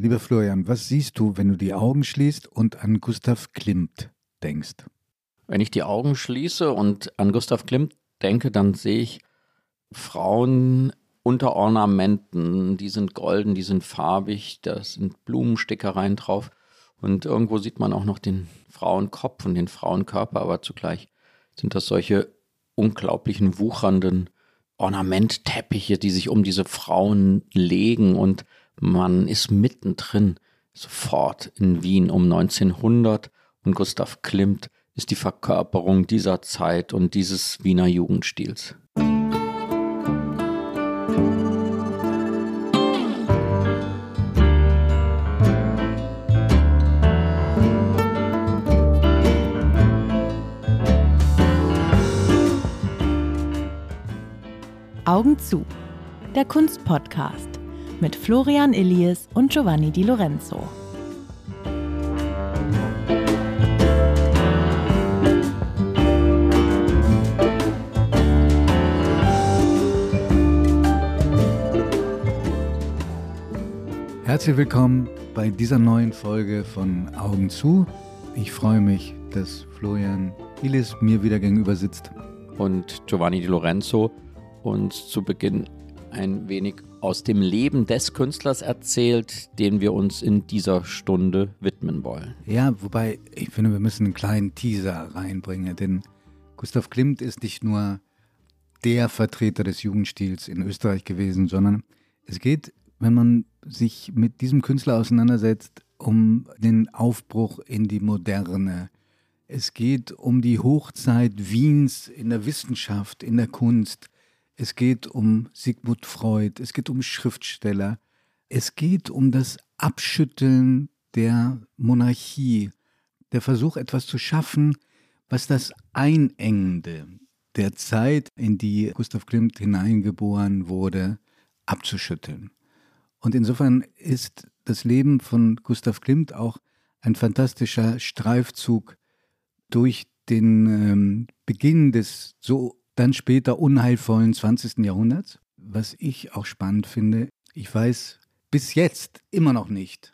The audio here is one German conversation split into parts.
Lieber Florian, was siehst du, wenn du die Augen schließt und an Gustav Klimt denkst? Wenn ich die Augen schließe und an Gustav Klimt denke, dann sehe ich Frauen unter Ornamenten, die sind golden, die sind farbig, da sind Blumenstickereien drauf. Und irgendwo sieht man auch noch den Frauenkopf und den Frauenkörper, aber zugleich sind das solche unglaublichen wuchernden Ornamentteppiche, die sich um diese Frauen legen und man ist mittendrin, sofort in Wien um 1900 und Gustav Klimt ist die Verkörperung dieser Zeit und dieses Wiener Jugendstils. Augen zu. Der Kunstpodcast mit Florian Illies und Giovanni Di Lorenzo. Herzlich willkommen bei dieser neuen Folge von Augen zu. Ich freue mich, dass Florian Illis mir wieder gegenüber sitzt. Und Giovanni Di Lorenzo uns zu Beginn ein wenig aus dem Leben des Künstlers erzählt, den wir uns in dieser Stunde widmen wollen. Ja, wobei ich finde, wir müssen einen kleinen Teaser reinbringen, denn Gustav Klimt ist nicht nur der Vertreter des Jugendstils in Österreich gewesen, sondern es geht, wenn man sich mit diesem Künstler auseinandersetzt, um den Aufbruch in die Moderne. Es geht um die Hochzeit Wiens in der Wissenschaft, in der Kunst. Es geht um Sigmund Freud, es geht um Schriftsteller, es geht um das Abschütteln der Monarchie, der Versuch, etwas zu schaffen, was das Einengende der Zeit, in die Gustav Klimt hineingeboren wurde, abzuschütteln. Und insofern ist das Leben von Gustav Klimt auch ein fantastischer Streifzug durch den ähm, Beginn des so dann später unheilvollen 20. Jahrhunderts. Was ich auch spannend finde, ich weiß bis jetzt immer noch nicht,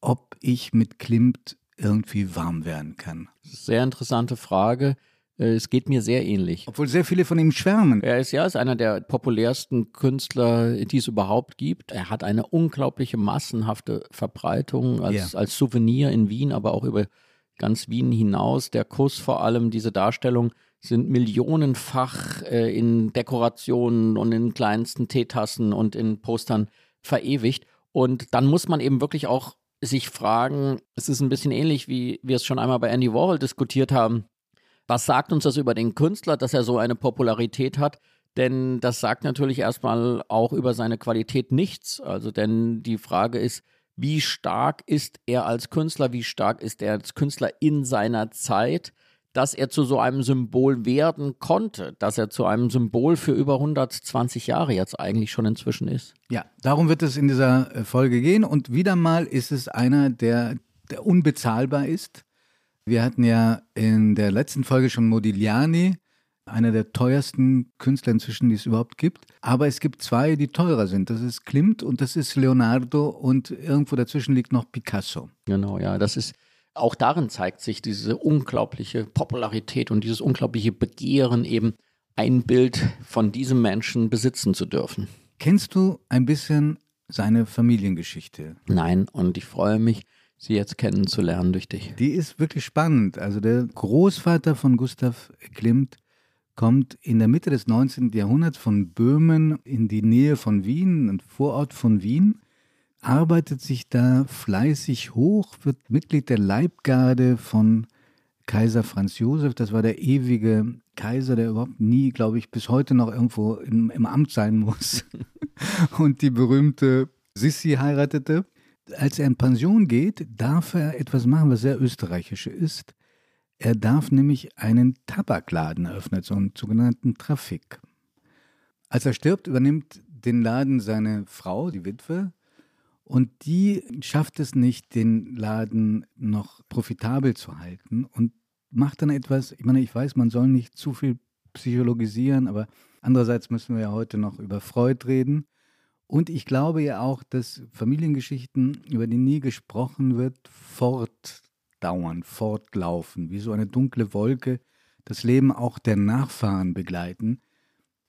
ob ich mit Klimt irgendwie warm werden kann. Sehr interessante Frage. Äh, es geht mir sehr ähnlich. Obwohl sehr viele von ihm schwärmen. Er ist ja ist einer der populärsten Künstler, die es überhaupt gibt. Er hat eine unglaubliche massenhafte Verbreitung als, ja. als Souvenir in Wien, aber auch über ganz Wien hinaus. Der Kuss vor allem, diese Darstellung sind millionenfach äh, in Dekorationen und in kleinsten Teetassen und in Postern verewigt. Und dann muss man eben wirklich auch sich fragen, es ist ein bisschen ähnlich, wie wir es schon einmal bei Andy Warhol diskutiert haben. Was sagt uns das über den Künstler, dass er so eine Popularität hat? Denn das sagt natürlich erstmal auch über seine Qualität nichts. Also, denn die Frage ist, wie stark ist er als Künstler, wie stark ist er als Künstler in seiner Zeit? Dass er zu so einem Symbol werden konnte, dass er zu einem Symbol für über 120 Jahre jetzt eigentlich schon inzwischen ist. Ja, darum wird es in dieser äh, Folge gehen und wieder mal ist es einer, der, der unbezahlbar ist. Wir hatten ja in der letzten Folge schon Modigliani, einer der teuersten Künstler inzwischen, die es überhaupt gibt. Aber es gibt zwei, die teurer sind. Das ist Klimt und das ist Leonardo und irgendwo dazwischen liegt noch Picasso. Genau, ja, das ist auch darin zeigt sich diese unglaubliche Popularität und dieses unglaubliche Begehren, eben ein Bild von diesem Menschen besitzen zu dürfen. Kennst du ein bisschen seine Familiengeschichte? Nein, und ich freue mich, sie jetzt kennenzulernen durch dich. Die ist wirklich spannend. Also der Großvater von Gustav Klimt kommt in der Mitte des 19. Jahrhunderts von Böhmen in die Nähe von Wien, ein Vorort von Wien arbeitet sich da fleißig hoch, wird Mitglied der Leibgarde von Kaiser Franz Josef. Das war der ewige Kaiser, der überhaupt nie, glaube ich, bis heute noch irgendwo im, im Amt sein muss. Und die berühmte Sissi heiratete. Als er in Pension geht, darf er etwas machen, was sehr österreichisch ist. Er darf nämlich einen Tabakladen eröffnen, so einen sogenannten Trafik. Als er stirbt, übernimmt den Laden seine Frau, die Witwe, und die schafft es nicht, den Laden noch profitabel zu halten und macht dann etwas, ich meine, ich weiß, man soll nicht zu viel psychologisieren, aber andererseits müssen wir ja heute noch über Freud reden. Und ich glaube ja auch, dass Familiengeschichten, über die nie gesprochen wird, fortdauern, fortlaufen, wie so eine dunkle Wolke, das Leben auch der Nachfahren begleiten.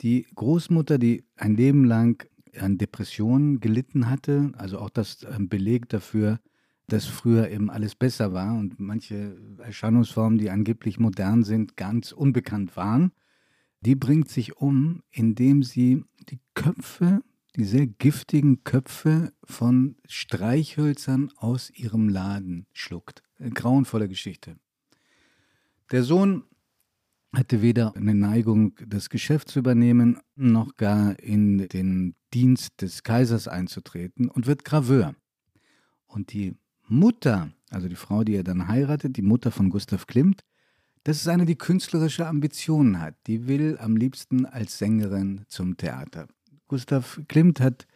Die Großmutter, die ein Leben lang an Depressionen gelitten hatte, also auch das Beleg dafür, dass früher eben alles besser war und manche Erscheinungsformen, die angeblich modern sind, ganz unbekannt waren, die bringt sich um, indem sie die Köpfe, die sehr giftigen Köpfe von Streichhölzern aus ihrem Laden schluckt. Eine grauenvolle Geschichte. Der Sohn hatte weder eine Neigung, das Geschäft zu übernehmen, noch gar in den Dienst des Kaisers einzutreten und wird Graveur. Und die Mutter, also die Frau, die er dann heiratet, die Mutter von Gustav Klimt, das ist eine, die künstlerische Ambitionen hat. Die will am liebsten als Sängerin zum Theater. Gustav Klimt hat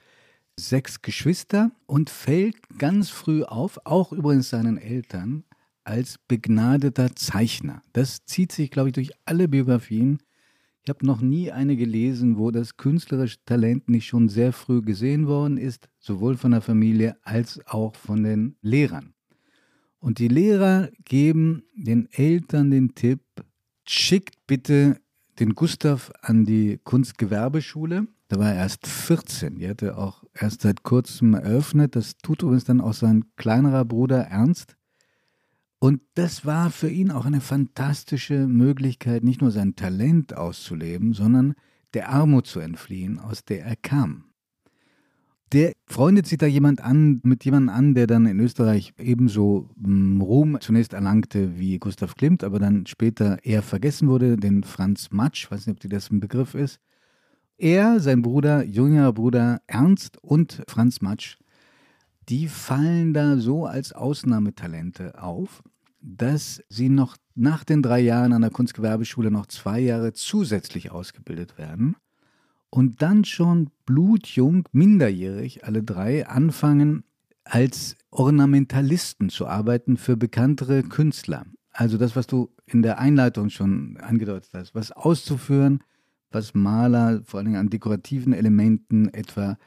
sechs Geschwister und fällt ganz früh auf, auch übrigens seinen Eltern, als begnadeter Zeichner. Das zieht sich, glaube ich, durch alle Biografien. Ich habe noch nie eine gelesen, wo das künstlerische Talent nicht schon sehr früh gesehen worden ist, sowohl von der Familie als auch von den Lehrern. Und die Lehrer geben den Eltern den Tipp, schickt bitte den Gustav an die Kunstgewerbeschule. Da war er erst 14. Die hatte auch erst seit kurzem eröffnet. Das tut übrigens dann auch sein kleinerer Bruder Ernst. Und das war für ihn auch eine fantastische Möglichkeit, nicht nur sein Talent auszuleben, sondern der Armut zu entfliehen, aus der er kam. Der freundet sich da jemand an, mit jemandem an, der dann in Österreich ebenso hm, Ruhm zunächst erlangte wie Gustav Klimt, aber dann später eher vergessen wurde, den Franz Matsch, weiß nicht, ob dir das ein Begriff ist. Er, sein Bruder, jüngerer Bruder Ernst und Franz Matsch, die fallen da so als Ausnahmetalente auf dass sie noch nach den drei Jahren an der Kunstgewerbeschule noch zwei Jahre zusätzlich ausgebildet werden und dann schon blutjung, minderjährig, alle drei anfangen, als Ornamentalisten zu arbeiten für bekanntere Künstler. Also das, was du in der Einleitung schon angedeutet hast, was auszuführen, was Maler vor allem an dekorativen Elementen, etwa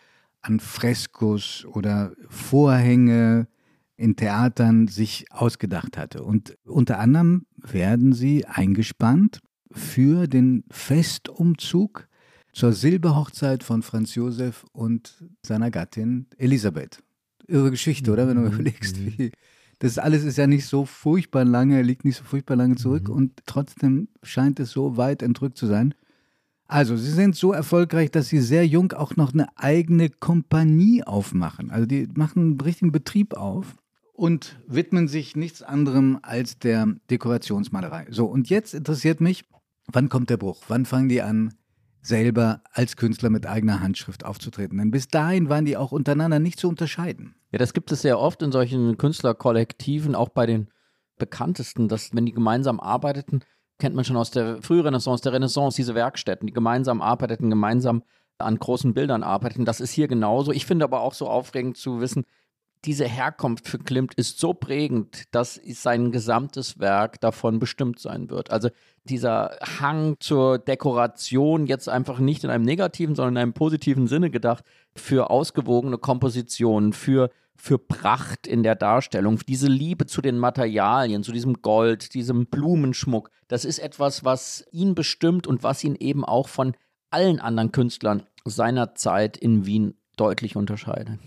an Freskos oder Vorhänge, in Theatern sich ausgedacht hatte. Und unter anderem werden sie eingespannt für den Festumzug zur Silberhochzeit von Franz Josef und seiner Gattin Elisabeth. Irre Geschichte, oder? Wenn du mhm. überlegst, wie. Das alles ist ja nicht so furchtbar lange, liegt nicht so furchtbar lange zurück mhm. und trotzdem scheint es so weit entrückt zu sein. Also, sie sind so erfolgreich, dass sie sehr jung auch noch eine eigene Kompanie aufmachen. Also, die machen einen richtigen Betrieb auf und widmen sich nichts anderem als der Dekorationsmalerei. So, und jetzt interessiert mich, wann kommt der Bruch? Wann fangen die an, selber als Künstler mit eigener Handschrift aufzutreten? Denn bis dahin waren die auch untereinander nicht zu unterscheiden. Ja, das gibt es sehr oft in solchen Künstlerkollektiven, auch bei den bekanntesten, dass wenn die gemeinsam arbeiteten, kennt man schon aus der Frührenaissance, der Renaissance, diese Werkstätten, die gemeinsam arbeiteten, gemeinsam an großen Bildern arbeiteten. Das ist hier genauso. Ich finde aber auch so aufregend zu wissen, diese Herkunft für Klimt ist so prägend, dass sein gesamtes Werk davon bestimmt sein wird. Also dieser Hang zur Dekoration jetzt einfach nicht in einem negativen, sondern in einem positiven Sinne gedacht, für ausgewogene Kompositionen, für für Pracht in der Darstellung, diese Liebe zu den Materialien, zu diesem Gold, diesem Blumenschmuck, das ist etwas, was ihn bestimmt und was ihn eben auch von allen anderen Künstlern seiner Zeit in Wien deutlich unterscheidet.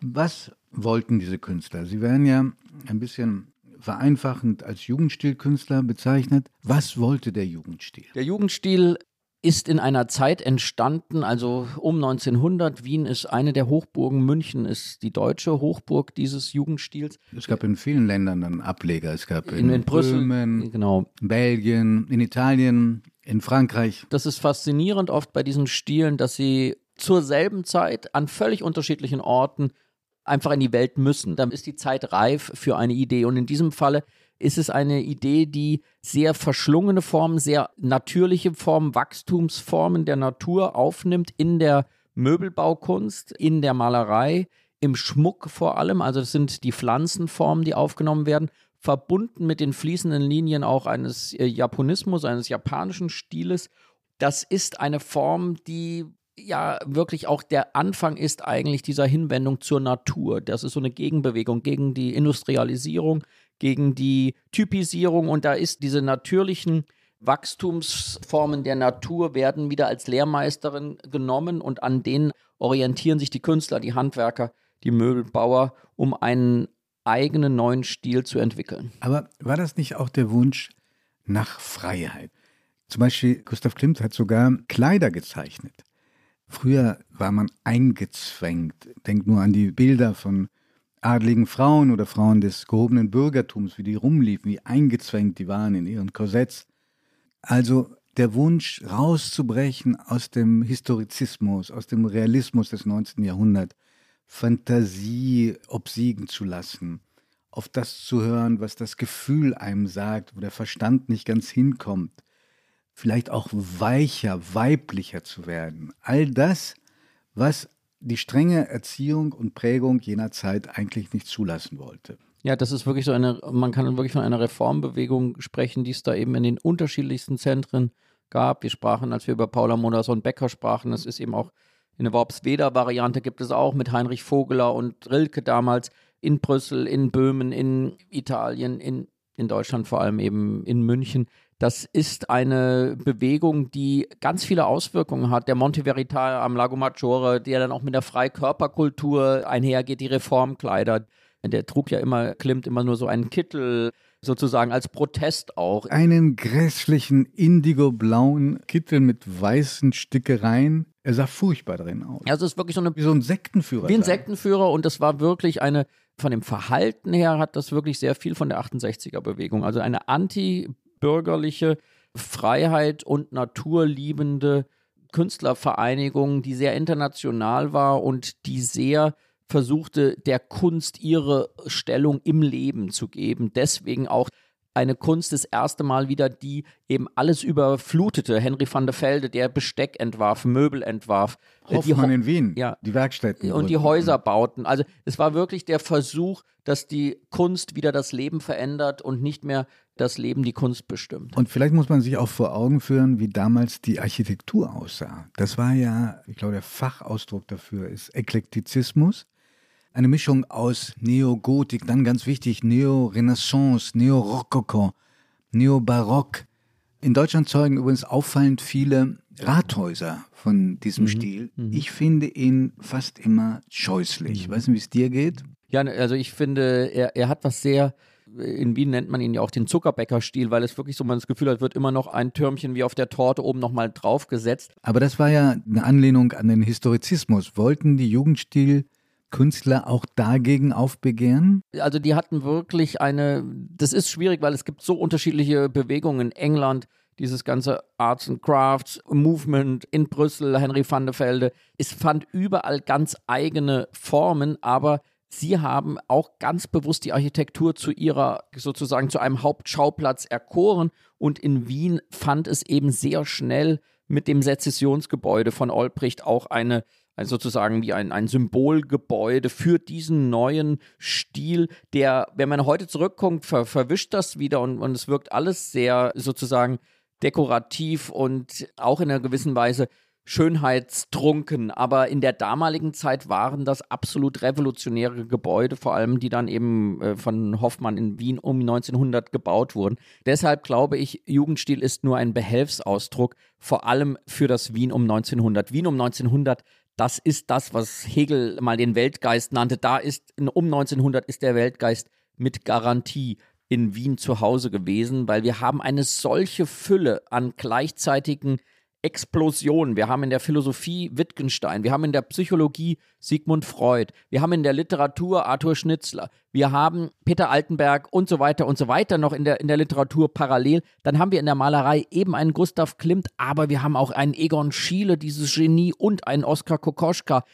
Was wollten diese Künstler? Sie werden ja ein bisschen vereinfachend als Jugendstilkünstler bezeichnet. Was wollte der Jugendstil? Der Jugendstil ist in einer Zeit entstanden, also um 1900. Wien ist eine der Hochburgen, München ist die deutsche Hochburg dieses Jugendstils. Es gab in vielen Ländern dann Ableger. Es gab in, in, in Brüssel, Böhmen, genau. Belgien, in Italien, in Frankreich. Das ist faszinierend oft bei diesen Stilen, dass sie zur selben Zeit an völlig unterschiedlichen Orten einfach in die Welt müssen. Dann ist die Zeit reif für eine Idee. Und in diesem Falle ist es eine Idee, die sehr verschlungene Formen, sehr natürliche Formen, Wachstumsformen der Natur aufnimmt in der Möbelbaukunst, in der Malerei, im Schmuck vor allem. Also das sind die Pflanzenformen, die aufgenommen werden, verbunden mit den fließenden Linien auch eines äh, Japonismus, eines japanischen Stiles. Das ist eine Form, die ja wirklich auch der Anfang ist eigentlich dieser Hinwendung zur Natur. Das ist so eine Gegenbewegung gegen die Industrialisierung, gegen die Typisierung und da ist diese natürlichen Wachstumsformen der Natur werden wieder als Lehrmeisterin genommen und an denen orientieren sich die Künstler, die Handwerker, die Möbelbauer, um einen eigenen neuen Stil zu entwickeln. Aber war das nicht auch der Wunsch nach Freiheit? Zum Beispiel Gustav Klimt hat sogar Kleider gezeichnet. Früher war man eingezwängt. Denkt nur an die Bilder von adligen Frauen oder Frauen des gehobenen Bürgertums, wie die rumliefen, wie eingezwängt die waren in ihren Korsetts. Also der Wunsch rauszubrechen aus dem Historizismus, aus dem Realismus des 19. Jahrhunderts, Fantasie obsiegen zu lassen, auf das zu hören, was das Gefühl einem sagt, wo der Verstand nicht ganz hinkommt, vielleicht auch weicher, weiblicher zu werden. All das, was die strenge Erziehung und Prägung jener Zeit eigentlich nicht zulassen wollte. Ja, das ist wirklich so eine, man kann wirklich von einer Reformbewegung sprechen, die es da eben in den unterschiedlichsten Zentren gab. Wir sprachen, als wir über Paula Modersohn Becker sprachen, das ist eben auch in der Worpsweder-Variante gibt es auch mit Heinrich Vogeler und Rilke damals in Brüssel, in Böhmen, in Italien, in, in Deutschland vor allem eben in München. Das ist eine Bewegung, die ganz viele Auswirkungen hat. Der Monte Verità am Lago Maggiore, der dann auch mit der Freikörperkultur einhergeht, die Reformkleider. Der trug ja immer, klimmt immer nur so einen Kittel, sozusagen als Protest auch. Einen grässlichen indigo-blauen Kittel mit weißen Stickereien. Er sah furchtbar drin aus. Also es ist wirklich so eine wie so ein Sektenführer. Wie ein Sektenführer und das war wirklich eine von dem Verhalten her hat das wirklich sehr viel von der 68er Bewegung, also eine anti bürgerliche, Freiheit und naturliebende Künstlervereinigung, die sehr international war und die sehr versuchte, der Kunst ihre Stellung im Leben zu geben. Deswegen auch eine Kunst das erste Mal wieder, die eben alles überflutete. Henry van der Velde, der Besteck entwarf, Möbel entwarf. Äh, Hoffmann in Wien, ja, die Werkstätten. Und die Häuser bauten. Also es war wirklich der Versuch, dass die Kunst wieder das Leben verändert und nicht mehr das Leben die Kunst bestimmt. Und vielleicht muss man sich auch vor Augen führen, wie damals die Architektur aussah. Das war ja, ich glaube, der Fachausdruck dafür ist Eklektizismus eine Mischung aus Neogotik, dann ganz wichtig Neo-Renaissance, Neo-Rokoko, Neo-Barock. In Deutschland zeugen übrigens auffallend viele Rathäuser von diesem mhm. Stil. Mhm. Ich finde ihn fast immer scheußlich. Mhm. Weißt du, wie es dir geht? Ja, also ich finde, er, er hat was sehr, in Wien nennt man ihn ja auch den Zuckerbäcker-Stil, weil es wirklich so man das Gefühl hat, wird immer noch ein Türmchen wie auf der Torte oben nochmal draufgesetzt. Aber das war ja eine Anlehnung an den Historizismus. Wollten die Jugendstil Künstler auch dagegen aufbegehren? Also die hatten wirklich eine, das ist schwierig, weil es gibt so unterschiedliche Bewegungen in England, dieses ganze Arts and Crafts Movement in Brüssel, Henry van der Velde. Es fand überall ganz eigene Formen, aber sie haben auch ganz bewusst die Architektur zu ihrer, sozusagen zu einem Hauptschauplatz erkoren und in Wien fand es eben sehr schnell mit dem Sezessionsgebäude von Olbricht auch eine sozusagen wie ein, ein Symbolgebäude für diesen neuen Stil, der, wenn man heute zurückkommt, ver, verwischt das wieder und, und es wirkt alles sehr sozusagen dekorativ und auch in einer gewissen Weise schönheitstrunken, aber in der damaligen Zeit waren das absolut revolutionäre Gebäude, vor allem die dann eben äh, von Hoffmann in Wien um 1900 gebaut wurden. Deshalb glaube ich, Jugendstil ist nur ein Behelfsausdruck, vor allem für das Wien um 1900. Wien um 1900 das ist das, was Hegel mal den Weltgeist nannte. Da ist um 1900 ist der Weltgeist mit Garantie in Wien zu Hause gewesen, weil wir haben eine solche Fülle an gleichzeitigen Explosion. Wir haben in der Philosophie Wittgenstein, wir haben in der Psychologie Sigmund Freud, wir haben in der Literatur Arthur Schnitzler, wir haben Peter Altenberg und so weiter und so weiter noch in der, in der Literatur parallel. Dann haben wir in der Malerei eben einen Gustav Klimt, aber wir haben auch einen Egon Schiele, dieses Genie und einen Oskar Kokoschka.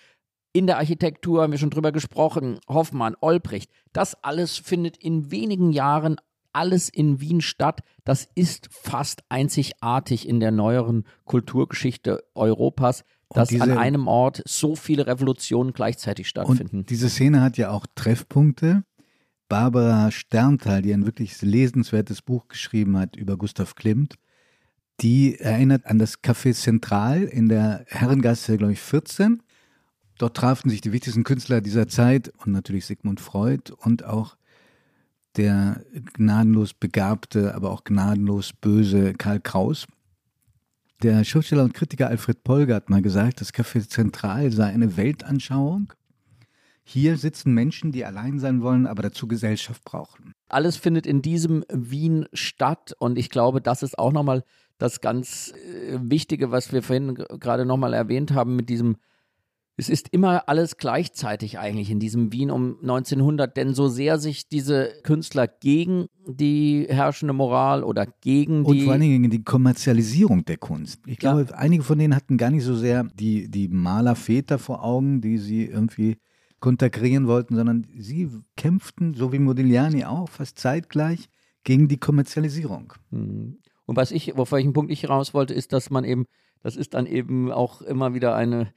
In der Architektur haben wir schon drüber gesprochen, Hoffmann, Olbricht. Das alles findet in wenigen Jahren alles in Wien statt. Das ist fast einzigartig in der neueren Kulturgeschichte Europas, dass diese, an einem Ort so viele Revolutionen gleichzeitig stattfinden. Und diese Szene hat ja auch Treffpunkte. Barbara Sternthal, die ein wirklich lesenswertes Buch geschrieben hat über Gustav Klimt, Die erinnert an das Café Zentral in der Herrengasse, glaube ich, 14. Dort trafen sich die wichtigsten Künstler dieser Zeit und natürlich Sigmund Freud und auch der gnadenlos begabte, aber auch gnadenlos böse Karl Kraus. Der Schriftsteller und Kritiker Alfred Polger hat mal gesagt, das Café Zentral sei eine Weltanschauung. Hier sitzen Menschen, die allein sein wollen, aber dazu Gesellschaft brauchen. Alles findet in diesem Wien statt und ich glaube, das ist auch nochmal das ganz äh, Wichtige, was wir vorhin gerade nochmal erwähnt haben mit diesem es ist immer alles gleichzeitig eigentlich in diesem Wien um 1900, denn so sehr sich diese Künstler gegen die herrschende Moral oder gegen die. Und vor allen Dingen gegen die Kommerzialisierung der Kunst. Ich glaube, ja. einige von denen hatten gar nicht so sehr die, die Malerväter vor Augen, die sie irgendwie konterkarieren wollten, sondern sie kämpften, so wie Modigliani auch, fast zeitgleich gegen die Kommerzialisierung. Hm. Und was ich, auf welchen Punkt ich raus wollte, ist, dass man eben, das ist dann eben auch immer wieder eine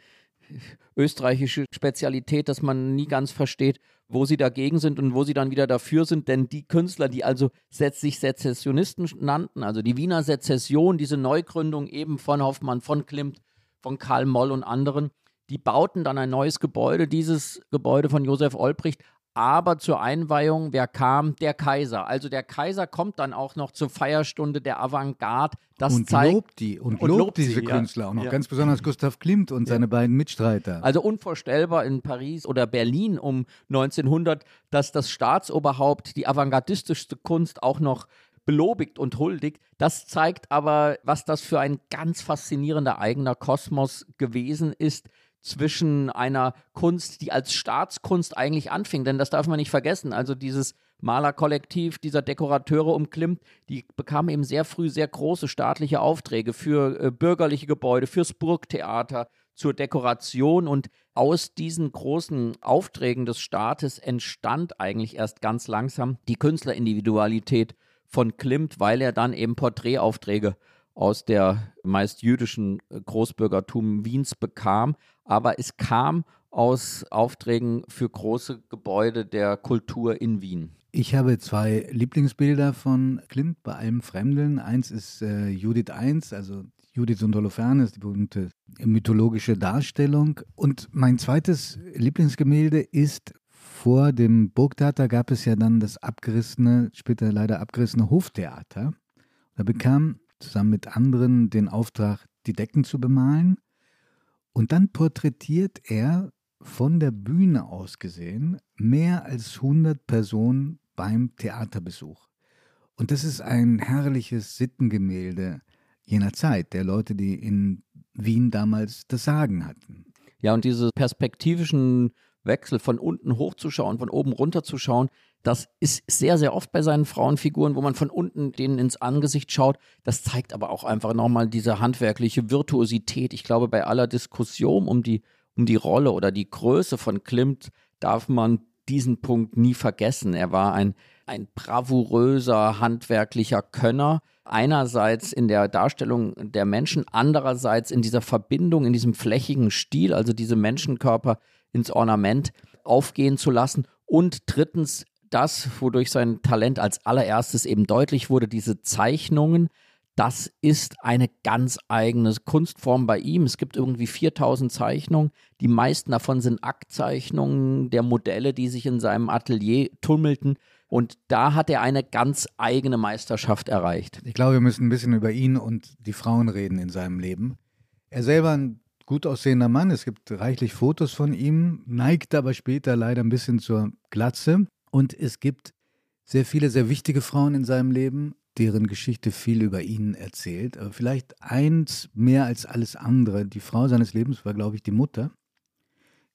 österreichische Spezialität, dass man nie ganz versteht, wo sie dagegen sind und wo sie dann wieder dafür sind. Denn die Künstler, die also sich Sezessionisten nannten, also die Wiener Sezession, diese Neugründung eben von Hoffmann, von Klimt, von Karl Moll und anderen, die bauten dann ein neues Gebäude, dieses Gebäude von Josef Olbricht, aber zur Einweihung, wer kam? Der Kaiser. Also der Kaiser kommt dann auch noch zur Feierstunde der Avantgarde. Das und zeigt, lobt die und, und lobt, lobt diese sie, Künstler ja. auch noch, ja. ganz besonders Gustav Klimt und ja. seine beiden Mitstreiter. Also unvorstellbar in Paris oder Berlin um 1900, dass das Staatsoberhaupt die avantgardistischste Kunst auch noch belobigt und huldigt. Das zeigt aber, was das für ein ganz faszinierender eigener Kosmos gewesen ist zwischen einer Kunst, die als Staatskunst eigentlich anfing, denn das darf man nicht vergessen. Also dieses Malerkollektiv dieser Dekorateure um Klimt, die bekamen eben sehr früh sehr große staatliche Aufträge für äh, bürgerliche Gebäude, fürs Burgtheater, zur Dekoration und aus diesen großen Aufträgen des Staates entstand eigentlich erst ganz langsam die Künstlerindividualität von Klimt, weil er dann eben Porträtaufträge aus der meist jüdischen äh, Großbürgertum Wiens bekam, aber es kam aus Aufträgen für große Gebäude der Kultur in Wien. Ich habe zwei Lieblingsbilder von Klimt bei allem Fremdeln. Eins ist äh, Judith I, also Judith und Holofernes, die berühmte mythologische Darstellung. Und mein zweites Lieblingsgemälde ist vor dem Burgtheater gab es ja dann das abgerissene, später leider abgerissene Hoftheater. Da bekam zusammen mit anderen den Auftrag, die Decken zu bemalen. Und dann porträtiert er von der Bühne aus gesehen mehr als 100 Personen beim Theaterbesuch. Und das ist ein herrliches Sittengemälde jener Zeit, der Leute, die in Wien damals das Sagen hatten. Ja, und diese perspektivischen Wechsel von unten hochzuschauen, von oben runter zu schauen, das ist sehr, sehr oft bei seinen Frauenfiguren, wo man von unten denen ins Angesicht schaut. Das zeigt aber auch einfach nochmal diese handwerkliche Virtuosität. Ich glaube, bei aller Diskussion um die, um die Rolle oder die Größe von Klimt darf man diesen Punkt nie vergessen. Er war ein, ein bravouröser, handwerklicher Könner. Einerseits in der Darstellung der Menschen, andererseits in dieser Verbindung, in diesem flächigen Stil, also diese Menschenkörper ins Ornament aufgehen zu lassen. Und drittens das, wodurch sein Talent als allererstes eben deutlich wurde, diese Zeichnungen. Das ist eine ganz eigene Kunstform bei ihm. Es gibt irgendwie 4000 Zeichnungen. Die meisten davon sind Aktzeichnungen der Modelle, die sich in seinem Atelier tummelten. Und da hat er eine ganz eigene Meisterschaft erreicht. Ich glaube, wir müssen ein bisschen über ihn und die Frauen reden in seinem Leben. Er selber ein gut aussehender Mann. Es gibt reichlich Fotos von ihm, neigt aber später leider ein bisschen zur Glatze. Und es gibt sehr viele sehr wichtige Frauen in seinem Leben, deren Geschichte viel über ihn erzählt. Aber vielleicht eins mehr als alles andere. Die Frau seines Lebens war, glaube ich, die Mutter.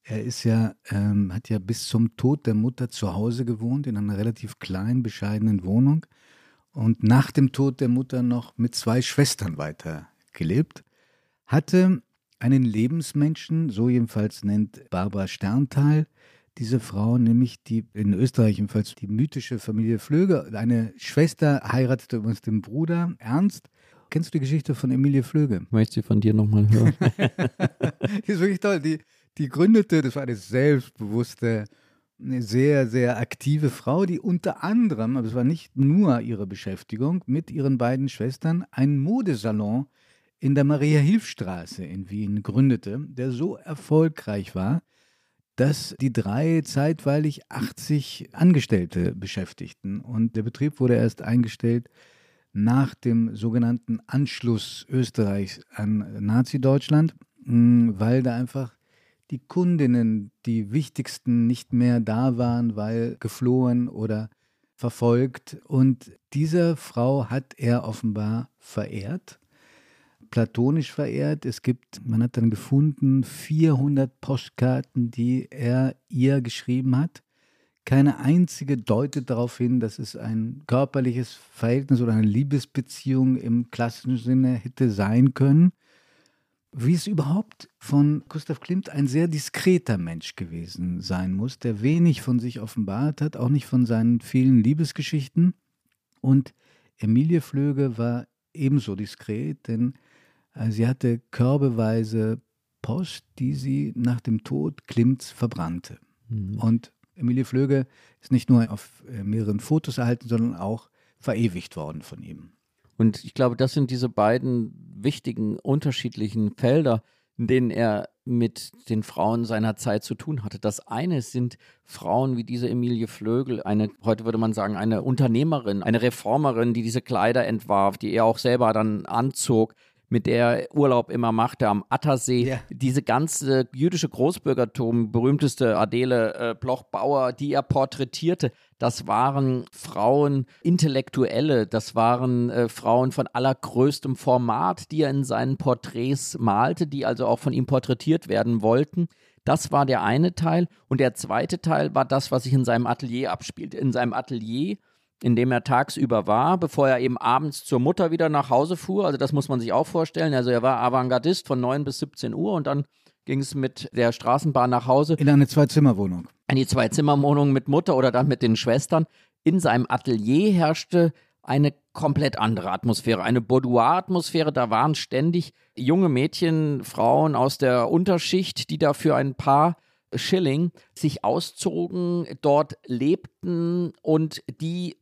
Er ist ja, ähm, hat ja bis zum Tod der Mutter zu Hause gewohnt, in einer relativ kleinen, bescheidenen Wohnung. Und nach dem Tod der Mutter noch mit zwei Schwestern weiter gelebt. Hatte einen Lebensmenschen, so jedenfalls nennt Barbara Sterntal, diese Frau, nämlich die in Österreich jedenfalls die mythische Familie Flöge. Eine Schwester heiratete übrigens den Bruder Ernst. Kennst du die Geschichte von Emilie Flöge? Möchte sie von dir nochmal hören? die ist wirklich toll. Die, die gründete, das war eine selbstbewusste, eine sehr, sehr aktive Frau, die unter anderem, aber es war nicht nur ihre Beschäftigung, mit ihren beiden Schwestern einen Modesalon in der Maria-Hilf-Straße in Wien gründete, der so erfolgreich war, dass die drei zeitweilig 80 Angestellte beschäftigten. Und der Betrieb wurde erst eingestellt nach dem sogenannten Anschluss Österreichs an Nazi-Deutschland, hm, weil da einfach die Kundinnen, die wichtigsten, nicht mehr da waren, weil geflohen oder verfolgt. Und dieser Frau hat er offenbar verehrt, platonisch verehrt. Es gibt, man hat dann gefunden, 400 Postkarten, die er ihr geschrieben hat. Keine einzige deutet darauf hin, dass es ein körperliches Verhältnis oder eine Liebesbeziehung im klassischen Sinne hätte sein können wie es überhaupt von Gustav Klimt ein sehr diskreter Mensch gewesen sein muss, der wenig von sich offenbart hat, auch nicht von seinen vielen Liebesgeschichten. Und Emilie Flöge war ebenso diskret, denn sie hatte körbeweise Post, die sie nach dem Tod Klimts verbrannte. Mhm. Und Emilie Flöge ist nicht nur auf äh, mehreren Fotos erhalten, sondern auch verewigt worden von ihm. Und ich glaube, das sind diese beiden wichtigen, unterschiedlichen Felder, in denen er mit den Frauen seiner Zeit zu tun hatte. Das eine sind Frauen wie diese Emilie Flögel, eine, heute würde man sagen, eine Unternehmerin, eine Reformerin, die diese Kleider entwarf, die er auch selber dann anzog, mit der er Urlaub immer machte am Attersee. Ja. Diese ganze jüdische Großbürgertum, berühmteste Adele äh, Bloch-Bauer, die er porträtierte, das waren Frauen, Intellektuelle, das waren äh, Frauen von allergrößtem Format, die er in seinen Porträts malte, die also auch von ihm porträtiert werden wollten. Das war der eine Teil. Und der zweite Teil war das, was sich in seinem Atelier abspielte. In seinem Atelier in dem er tagsüber war, bevor er eben abends zur Mutter wieder nach Hause fuhr. Also das muss man sich auch vorstellen. Also er war Avantgardist von 9 bis 17 Uhr und dann ging es mit der Straßenbahn nach Hause. In eine Zwei-Zimmer-Wohnung. In die Zwei-Zimmer-Wohnung mit Mutter oder dann mit den Schwestern. In seinem Atelier herrschte eine komplett andere Atmosphäre, eine Boudoir-Atmosphäre. Da waren ständig junge Mädchen, Frauen aus der Unterschicht, die da für ein paar Schilling sich auszogen, dort lebten und die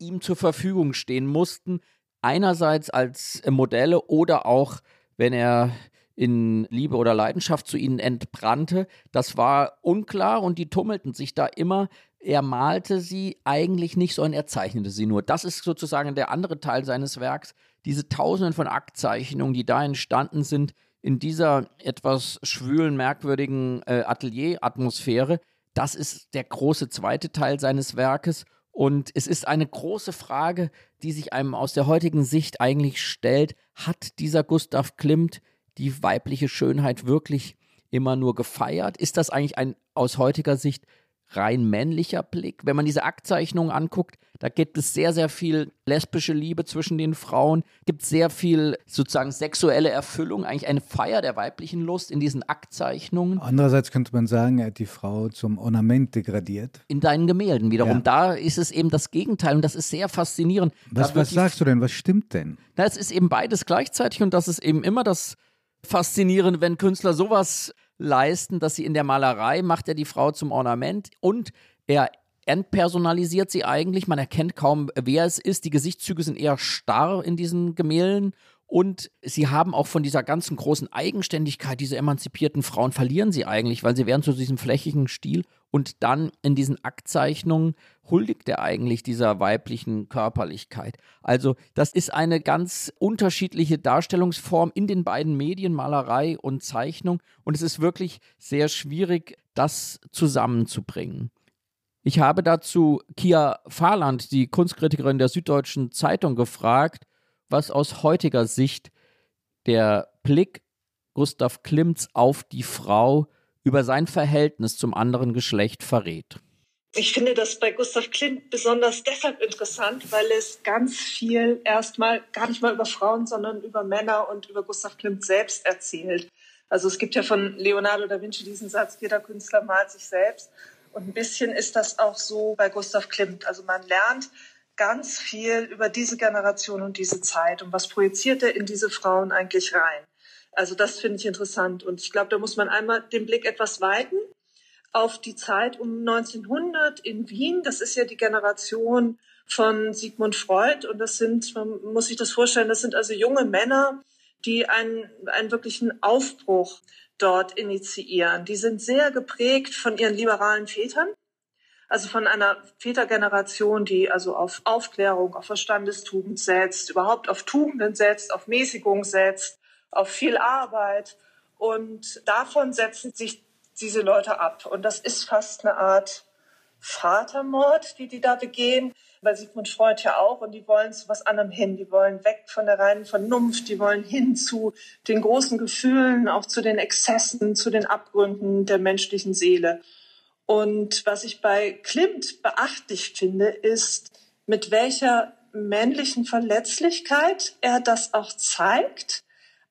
ihm zur Verfügung stehen mussten. Einerseits als Modelle oder auch, wenn er in Liebe oder Leidenschaft zu ihnen entbrannte. Das war unklar und die tummelten sich da immer. Er malte sie eigentlich nicht, sondern er zeichnete sie nur. Das ist sozusagen der andere Teil seines Werks. Diese Tausenden von Aktzeichnungen, die da entstanden sind, in dieser etwas schwülen, merkwürdigen äh, Atelier-Atmosphäre, das ist der große zweite Teil seines Werkes. Und es ist eine große Frage, die sich einem aus der heutigen Sicht eigentlich stellt. Hat dieser Gustav Klimt die weibliche Schönheit wirklich immer nur gefeiert? Ist das eigentlich ein aus heutiger Sicht rein männlicher Blick. Wenn man diese Aktzeichnungen anguckt, da gibt es sehr, sehr viel lesbische Liebe zwischen den Frauen, gibt sehr viel sozusagen sexuelle Erfüllung, eigentlich eine Feier der weiblichen Lust in diesen Aktzeichnungen. Andererseits könnte man sagen, er hat die Frau zum Ornament degradiert. In deinen Gemälden wiederum. Ja. Da ist es eben das Gegenteil und das ist sehr faszinierend. Was, was sagst du denn? Was stimmt denn? Na, es ist eben beides gleichzeitig und das ist eben immer das Faszinierende, wenn Künstler sowas leisten, dass sie in der Malerei macht er die Frau zum Ornament und er entpersonalisiert sie eigentlich. Man erkennt kaum, wer es ist. Die Gesichtszüge sind eher starr in diesen Gemälden und sie haben auch von dieser ganzen großen Eigenständigkeit, diese emanzipierten Frauen verlieren sie eigentlich, weil sie werden zu diesem flächigen Stil und dann in diesen Aktzeichnungen huldigt er eigentlich dieser weiblichen Körperlichkeit. Also das ist eine ganz unterschiedliche Darstellungsform in den beiden Medien, Malerei und Zeichnung und es ist wirklich sehr schwierig, das zusammenzubringen. Ich habe dazu Kia Fahrland, die Kunstkritikerin der Süddeutschen Zeitung, gefragt, was aus heutiger Sicht der Blick Gustav Klimts auf die Frau über sein Verhältnis zum anderen Geschlecht verrät. Ich finde das bei Gustav Klimt besonders deshalb interessant, weil es ganz viel erstmal gar nicht mal über Frauen, sondern über Männer und über Gustav Klimt selbst erzählt. Also es gibt ja von Leonardo da Vinci diesen Satz, jeder Künstler malt sich selbst. Und ein bisschen ist das auch so bei Gustav Klimt. Also man lernt ganz viel über diese Generation und diese Zeit und was projiziert er in diese Frauen eigentlich rein. Also das finde ich interessant und ich glaube, da muss man einmal den Blick etwas weiten, auf die Zeit um 1900 in Wien. Das ist ja die Generation von Sigmund Freud und das sind, man muss sich das vorstellen, das sind also junge Männer, die einen, einen wirklichen Aufbruch dort initiieren. Die sind sehr geprägt von ihren liberalen Vätern, also von einer Vätergeneration, die also auf Aufklärung, auf Verstandestugend setzt, überhaupt auf Tugenden setzt, auf Mäßigung setzt, auf viel Arbeit. Und davon setzen sich diese Leute ab. Und das ist fast eine Art Vatermord, die die da begehen, bei Sigmund Freud ja auch. Und die wollen zu was anderem hin. Die wollen weg von der reinen Vernunft. Die wollen hin zu den großen Gefühlen, auch zu den Exzessen, zu den Abgründen der menschlichen Seele. Und was ich bei Klimt beachtlich finde, ist, mit welcher männlichen Verletzlichkeit er das auch zeigt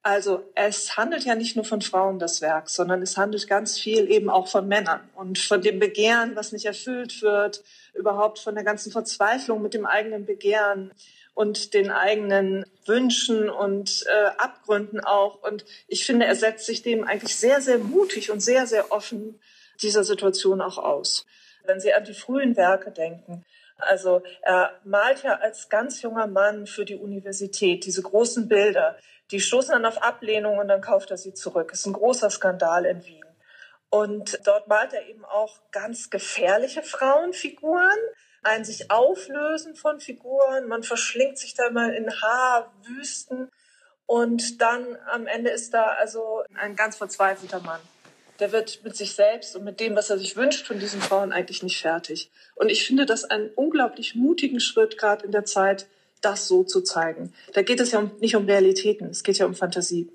also es handelt ja nicht nur von Frauen das Werk, sondern es handelt ganz viel eben auch von Männern und von dem Begehren, was nicht erfüllt wird, überhaupt von der ganzen Verzweiflung mit dem eigenen Begehren und den eigenen Wünschen und äh, Abgründen auch. Und ich finde, er setzt sich dem eigentlich sehr, sehr mutig und sehr, sehr offen dieser Situation auch aus. Wenn Sie an die frühen Werke denken, also er malt ja als ganz junger Mann für die Universität diese großen Bilder, die stoßen dann auf Ablehnung und dann kauft er sie zurück. Ist ein großer Skandal in Wien. Und dort malt er eben auch ganz gefährliche Frauenfiguren, ein sich auflösen von Figuren. Man verschlingt sich da mal in Haarwüsten. Und dann am Ende ist da also ein ganz verzweifelter Mann. Der wird mit sich selbst und mit dem, was er sich wünscht von diesen Frauen, eigentlich nicht fertig. Und ich finde das einen unglaublich mutigen Schritt, gerade in der Zeit, das so zu zeigen. Da geht es ja um, nicht um Realitäten, es geht ja um Fantasie.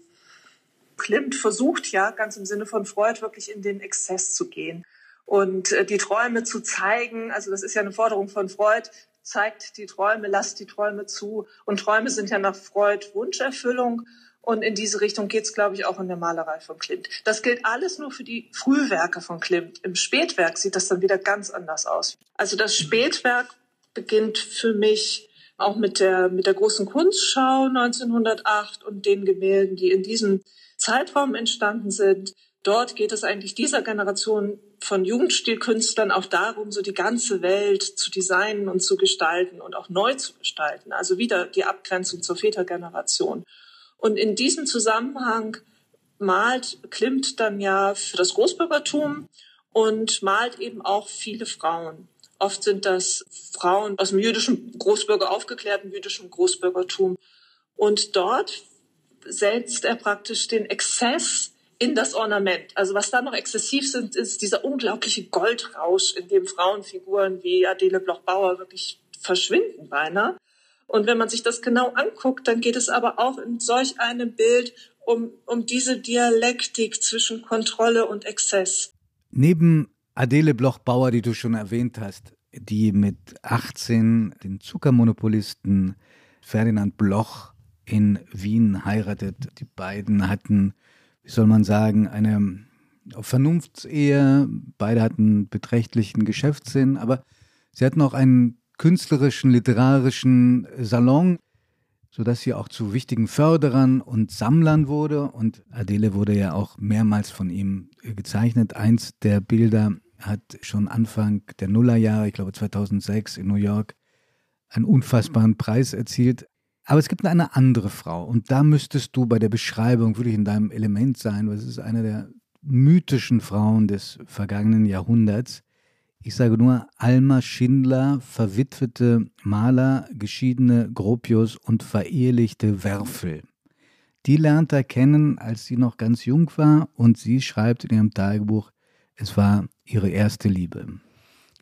Klimt versucht ja ganz im Sinne von Freud wirklich in den Exzess zu gehen und äh, die Träume zu zeigen. Also das ist ja eine Forderung von Freud. Zeigt die Träume, lasst die Träume zu. Und Träume sind ja nach Freud Wunscherfüllung. Und in diese Richtung geht's, glaube ich, auch in der Malerei von Klimt. Das gilt alles nur für die Frühwerke von Klimt. Im Spätwerk sieht das dann wieder ganz anders aus. Also das Spätwerk beginnt für mich auch mit der, mit der großen Kunstschau 1908 und den Gemälden, die in diesem Zeitraum entstanden sind. Dort geht es eigentlich dieser Generation von Jugendstilkünstlern auch darum, so die ganze Welt zu designen und zu gestalten und auch neu zu gestalten. Also wieder die Abgrenzung zur Vätergeneration. Und in diesem Zusammenhang malt Klimt dann ja für das Großbürgertum und malt eben auch viele Frauen. Oft sind das Frauen aus dem jüdischen Großbürger, aufgeklärten jüdischen Großbürgertum. Und dort setzt er praktisch den Exzess in das Ornament. Also was da noch exzessiv sind, ist dieser unglaubliche Goldrausch, in dem Frauenfiguren wie Adele Bloch-Bauer wirklich verschwinden beinahe. Und wenn man sich das genau anguckt, dann geht es aber auch in solch einem Bild um, um diese Dialektik zwischen Kontrolle und Exzess. Neben Adele Bloch-Bauer, die du schon erwähnt hast, die mit 18 den Zuckermonopolisten Ferdinand Bloch in Wien heiratet. Die beiden hatten, wie soll man sagen, eine Vernunftsehe. Beide hatten beträchtlichen Geschäftssinn, aber sie hatten auch einen künstlerischen, literarischen Salon, sodass sie auch zu wichtigen Förderern und Sammlern wurde. Und Adele wurde ja auch mehrmals von ihm gezeichnet. Eins der Bilder hat schon Anfang der Nullerjahre, ich glaube 2006 in New York, einen unfassbaren Preis erzielt. Aber es gibt eine andere Frau und da müsstest du bei der Beschreibung wirklich in deinem Element sein, weil es ist eine der mythischen Frauen des vergangenen Jahrhunderts. Ich sage nur Alma Schindler, verwitwete Maler, geschiedene Gropius und verehelichte Werfel. Die lernt er kennen, als sie noch ganz jung war und sie schreibt in ihrem Tagebuch, es war ihre erste Liebe.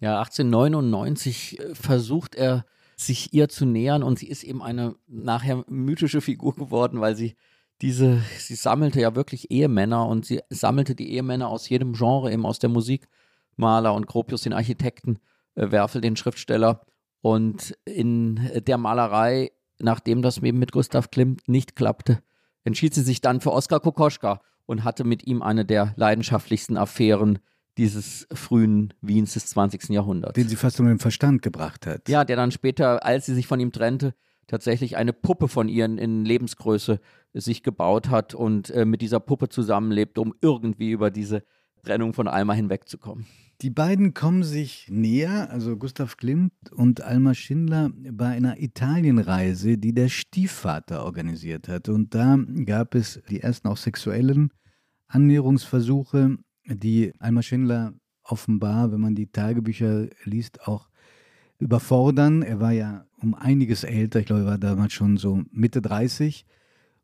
Ja, 1899 äh, versucht er, sich ihr zu nähern und sie ist eben eine nachher mythische Figur geworden, weil sie diese, sie sammelte ja wirklich Ehemänner und sie sammelte die Ehemänner aus jedem Genre, eben aus der Musik, Maler und Gropius, den Architekten, äh, Werfel, den Schriftsteller. Und in der Malerei, nachdem das eben mit Gustav Klimt nicht klappte, entschied sie sich dann für Oskar Kokoschka und hatte mit ihm eine der leidenschaftlichsten Affären dieses frühen Wiens des 20. Jahrhunderts. Den sie fast um den Verstand gebracht hat. Ja, der dann später, als sie sich von ihm trennte, tatsächlich eine Puppe von ihren in Lebensgröße sich gebaut hat und äh, mit dieser Puppe zusammenlebt, um irgendwie über diese Trennung von Alma hinwegzukommen. Die beiden kommen sich näher, also Gustav Klimt und Alma Schindler, bei einer Italienreise, die der Stiefvater organisiert hat. Und da gab es die ersten auch sexuellen Annäherungsversuche, die Alma Schindler offenbar, wenn man die Tagebücher liest, auch überfordern. Er war ja um einiges älter, ich glaube, er war damals schon so Mitte 30.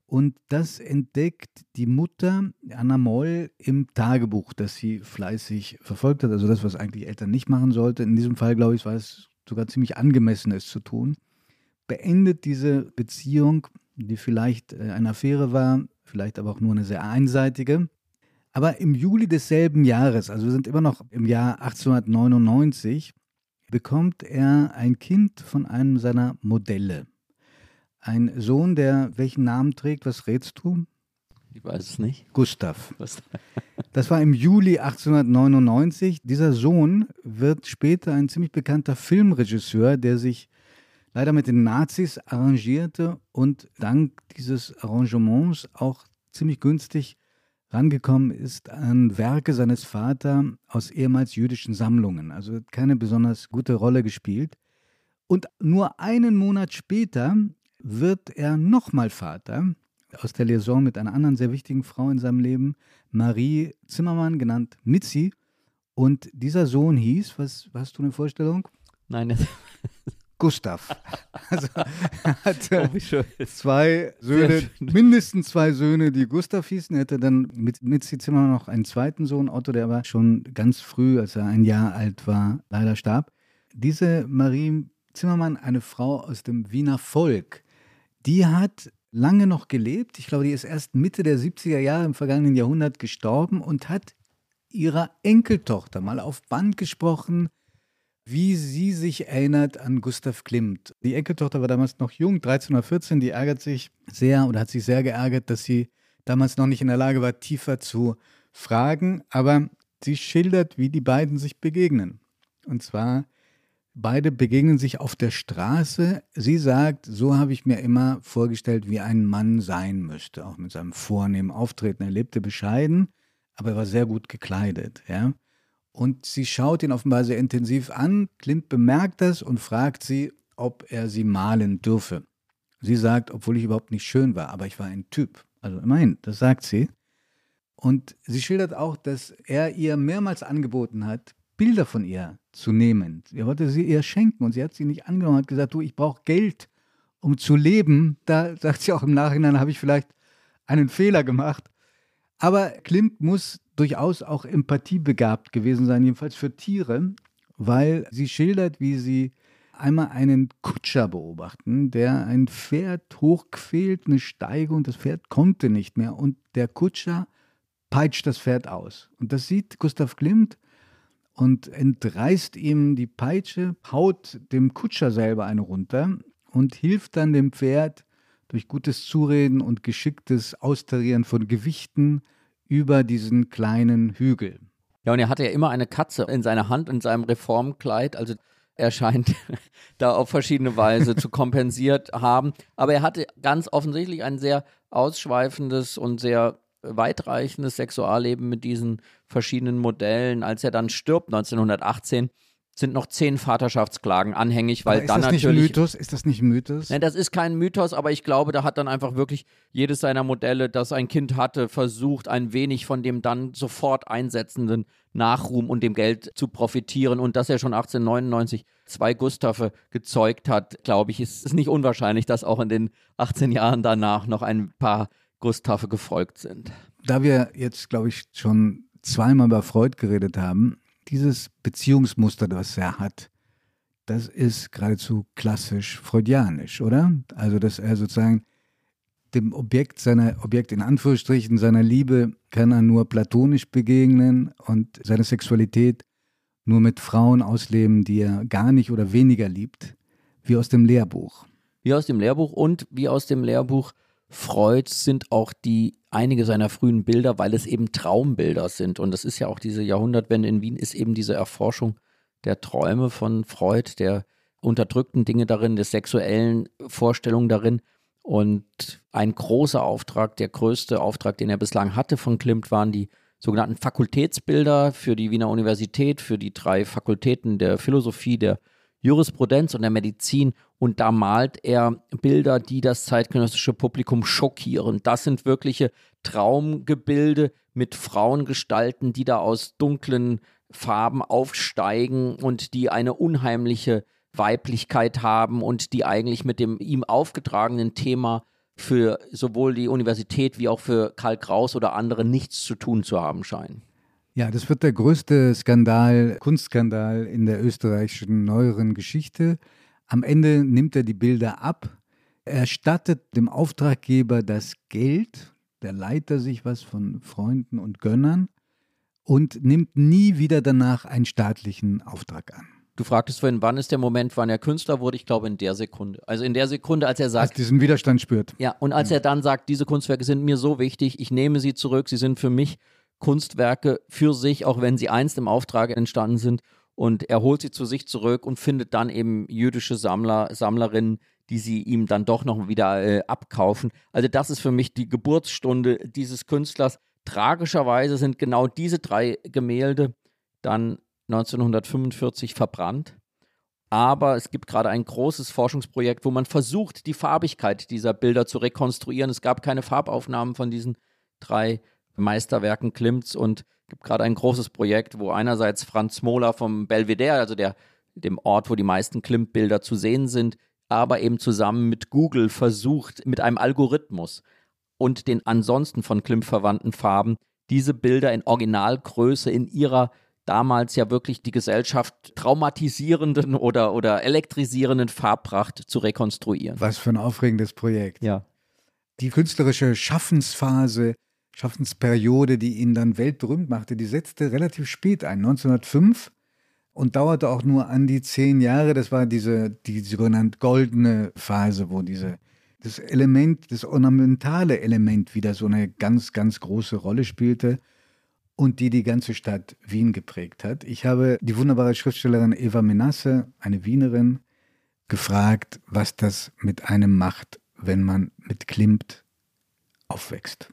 Und das entdeckt die Mutter Anna Moll im Tagebuch, das sie fleißig verfolgt hat. Also das, was eigentlich Eltern nicht machen sollten. In diesem Fall, glaube ich, war es sogar ziemlich angemessen, es zu tun. Beendet diese Beziehung, die vielleicht äh, eine Affäre war, vielleicht aber auch nur eine sehr einseitige. Aber im Juli desselben Jahres, also wir sind immer noch im Jahr 1899, bekommt er ein Kind von einem seiner Modelle. Ein Sohn, der welchen Namen trägt, was rätst du? Ich weiß es nicht. Gustav. Das war im Juli 1899. Dieser Sohn wird später ein ziemlich bekannter Filmregisseur, der sich leider mit den Nazis arrangierte und dank dieses Arrangements auch ziemlich günstig rangekommen ist an Werke seines Vaters aus ehemals jüdischen Sammlungen. Also keine besonders gute Rolle gespielt. Und nur einen Monat später wird er nochmal Vater aus der Liaison mit einer anderen sehr wichtigen Frau in seinem Leben, Marie Zimmermann, genannt Mitzi. Und dieser Sohn hieß, was hast du eine Vorstellung? Nein, Gustav. Also er hatte oh, zwei Söhne, mindestens zwei Söhne, die Gustav hießen. Er hatte dann mit Mitzi Zimmermann noch einen zweiten Sohn, Otto, der aber schon ganz früh, als er ein Jahr alt war, leider starb. Diese Marie Zimmermann, eine Frau aus dem Wiener Volk, die hat lange noch gelebt. Ich glaube, die ist erst Mitte der 70er Jahre im vergangenen Jahrhundert gestorben und hat ihrer Enkeltochter mal auf Band gesprochen, wie sie sich erinnert an Gustav Klimt. Die Enkeltochter war damals noch jung, 13 oder 14, die ärgert sich sehr oder hat sich sehr geärgert, dass sie damals noch nicht in der Lage war, tiefer zu fragen, aber sie schildert, wie die beiden sich begegnen. Und zwar Beide begegnen sich auf der Straße. Sie sagt, so habe ich mir immer vorgestellt, wie ein Mann sein müsste, auch mit seinem vornehmen Auftreten. Er lebte bescheiden, aber er war sehr gut gekleidet. Ja? Und sie schaut ihn offenbar sehr intensiv an. Klimt bemerkt das und fragt sie, ob er sie malen dürfe. Sie sagt, obwohl ich überhaupt nicht schön war, aber ich war ein Typ. Also immerhin, das sagt sie. Und sie schildert auch, dass er ihr mehrmals angeboten hat, Bilder von ihr zu nehmen. Er wollte sie ihr schenken und sie hat sie nicht angenommen, hat gesagt, du, ich brauche Geld, um zu leben. Da sagt sie auch im Nachhinein, habe ich vielleicht einen Fehler gemacht. Aber Klimt muss durchaus auch empathiebegabt gewesen sein, jedenfalls für Tiere, weil sie schildert, wie sie einmal einen Kutscher beobachten, der ein Pferd hochquält, eine Steige und das Pferd konnte nicht mehr und der Kutscher peitscht das Pferd aus. Und das sieht Gustav Klimt und entreißt ihm die Peitsche, haut dem Kutscher selber eine runter und hilft dann dem Pferd durch gutes Zureden und geschicktes Austarieren von Gewichten über diesen kleinen Hügel. Ja, und er hatte ja immer eine Katze in seiner Hand, in seinem Reformkleid. Also er scheint da auf verschiedene Weise zu kompensiert haben. Aber er hatte ganz offensichtlich ein sehr ausschweifendes und sehr weitreichendes Sexualleben mit diesen verschiedenen Modellen. Als er dann stirbt 1918, sind noch zehn Vaterschaftsklagen anhängig, weil dann natürlich. Ist das nicht Mythos? Ist das nicht Mythos? Nein, das ist kein Mythos, aber ich glaube, da hat dann einfach wirklich jedes seiner Modelle, das ein Kind hatte, versucht, ein wenig von dem dann sofort einsetzenden Nachruhm und dem Geld zu profitieren. Und dass er schon 1899 zwei Gustave gezeugt hat, glaube ich, ist es nicht unwahrscheinlich, dass auch in den 18 Jahren danach noch ein paar Gustave gefolgt sind. Da wir jetzt, glaube ich, schon zweimal über Freud geredet haben, dieses Beziehungsmuster, das er hat, das ist geradezu klassisch freudianisch, oder? Also, dass er sozusagen dem Objekt seiner, Objekt in Anführungsstrichen seiner Liebe kann er nur platonisch begegnen und seine Sexualität nur mit Frauen ausleben, die er gar nicht oder weniger liebt, wie aus dem Lehrbuch. Wie aus dem Lehrbuch und wie aus dem Lehrbuch Freud sind auch die einige seiner frühen Bilder, weil es eben Traumbilder sind. Und das ist ja auch diese Jahrhundertwende in Wien, ist eben diese Erforschung der Träume von Freud, der unterdrückten Dinge darin, der sexuellen Vorstellungen darin. Und ein großer Auftrag, der größte Auftrag, den er bislang hatte von Klimt, waren die sogenannten Fakultätsbilder für die Wiener Universität, für die drei Fakultäten der Philosophie, der Jurisprudenz und der Medizin. Und da malt er Bilder, die das zeitgenössische Publikum schockieren. Das sind wirkliche Traumgebilde mit Frauengestalten, die da aus dunklen Farben aufsteigen und die eine unheimliche Weiblichkeit haben und die eigentlich mit dem ihm aufgetragenen Thema für sowohl die Universität wie auch für Karl Kraus oder andere nichts zu tun zu haben scheinen. Ja, das wird der größte Skandal, Kunstskandal in der österreichischen neueren Geschichte. Am Ende nimmt er die Bilder ab, erstattet dem Auftraggeber das Geld, der leiht er sich was von Freunden und Gönnern und nimmt nie wieder danach einen staatlichen Auftrag an. Du fragtest vorhin, wann ist der Moment, wann er Künstler wurde? Ich glaube, in der Sekunde. Also in der Sekunde, als er sagt. Als diesen Widerstand spürt. Ja, und als ja. er dann sagt, diese Kunstwerke sind mir so wichtig, ich nehme sie zurück, sie sind für mich Kunstwerke für sich, auch wenn sie einst im Auftrag entstanden sind. Und er holt sie zu sich zurück und findet dann eben jüdische Sammler, Sammlerinnen, die sie ihm dann doch noch wieder äh, abkaufen. Also das ist für mich die Geburtsstunde dieses Künstlers. Tragischerweise sind genau diese drei Gemälde dann 1945 verbrannt. Aber es gibt gerade ein großes Forschungsprojekt, wo man versucht, die Farbigkeit dieser Bilder zu rekonstruieren. Es gab keine Farbaufnahmen von diesen drei Meisterwerken Klimts und gibt gerade ein großes Projekt, wo einerseits Franz Mohler vom Belvedere, also der, dem Ort, wo die meisten Klimt-Bilder zu sehen sind, aber eben zusammen mit Google versucht, mit einem Algorithmus und den ansonsten von Klimt verwandten Farben diese Bilder in Originalgröße in ihrer damals ja wirklich die Gesellschaft traumatisierenden oder, oder elektrisierenden Farbpracht zu rekonstruieren. Was für ein aufregendes Projekt. Ja. Die künstlerische Schaffensphase, Schaffensperiode, die ihn dann weltberühmt machte, die setzte relativ spät ein, 1905 und dauerte auch nur an die zehn Jahre. Das war diese, die sogenannte goldene Phase, wo diese, das Element, das ornamentale Element wieder so eine ganz, ganz große Rolle spielte und die die ganze Stadt Wien geprägt hat. Ich habe die wunderbare Schriftstellerin Eva Menasse, eine Wienerin, gefragt, was das mit einem macht, wenn man mit Klimt aufwächst.